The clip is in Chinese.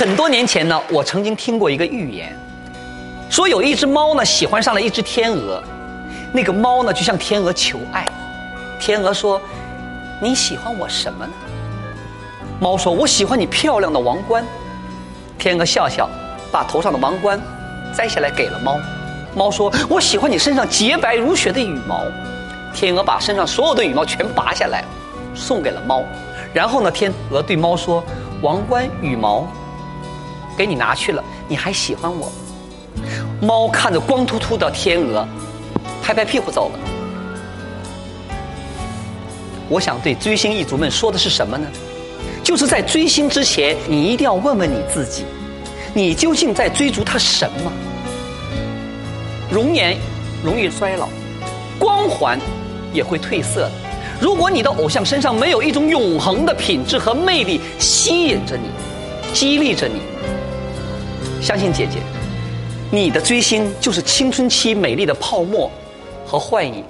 很多年前呢，我曾经听过一个寓言，说有一只猫呢喜欢上了一只天鹅，那个猫呢就向天鹅求爱，天鹅说：“你喜欢我什么呢？”猫说：“我喜欢你漂亮的王冠。”天鹅笑笑，把头上的王冠摘下来给了猫。猫说：“我喜欢你身上洁白如雪的羽毛。”天鹅把身上所有的羽毛全拔下来，送给了猫。然后呢，天鹅对猫说：“王冠、羽毛。”给你拿去了，你还喜欢我？猫看着光秃秃的天鹅，拍拍屁股走了。我想对追星一族们说的是什么呢？就是在追星之前，你一定要问问你自己：你究竟在追逐他什么？容颜容易衰老，光环也会褪色的。如果你的偶像身上没有一种永恒的品质和魅力，吸引着你，激励着你。相信姐姐，你的追星就是青春期美丽的泡沫和幻影。